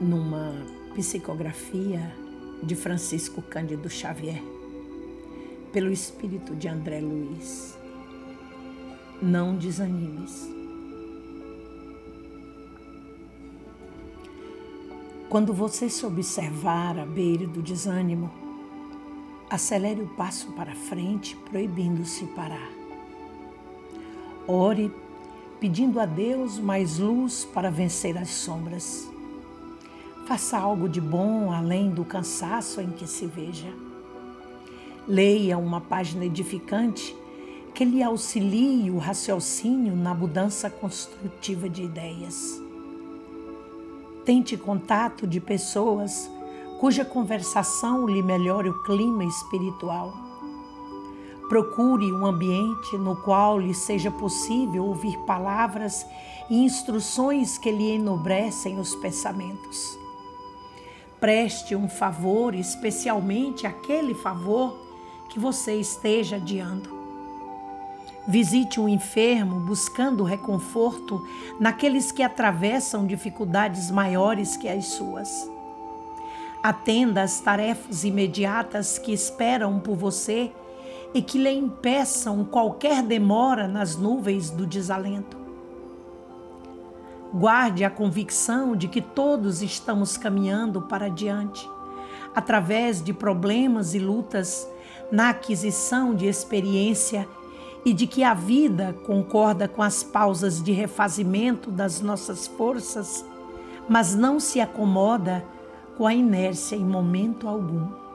numa psicografia de Francisco Cândido Xavier, pelo espírito de André Luiz. Não desanimes. Quando você se observar à beira do desânimo, acelere o passo para frente, proibindo-se parar. Ore pedindo a Deus mais luz para vencer as sombras. Faça algo de bom além do cansaço em que se veja. Leia uma página edificante que lhe auxilie o raciocínio na mudança construtiva de ideias. Tente contato de pessoas cuja conversação lhe melhore o clima espiritual Procure um ambiente no qual lhe seja possível ouvir palavras e instruções que lhe enobrecem os pensamentos. Preste um favor, especialmente aquele favor que você esteja adiando. Visite um enfermo buscando reconforto naqueles que atravessam dificuldades maiores que as suas. Atenda às tarefas imediatas que esperam por você e que lhe impeçam qualquer demora nas nuvens do desalento. Guarde a convicção de que todos estamos caminhando para diante, através de problemas e lutas, na aquisição de experiência e de que a vida concorda com as pausas de refazimento das nossas forças, mas não se acomoda com a inércia em momento algum.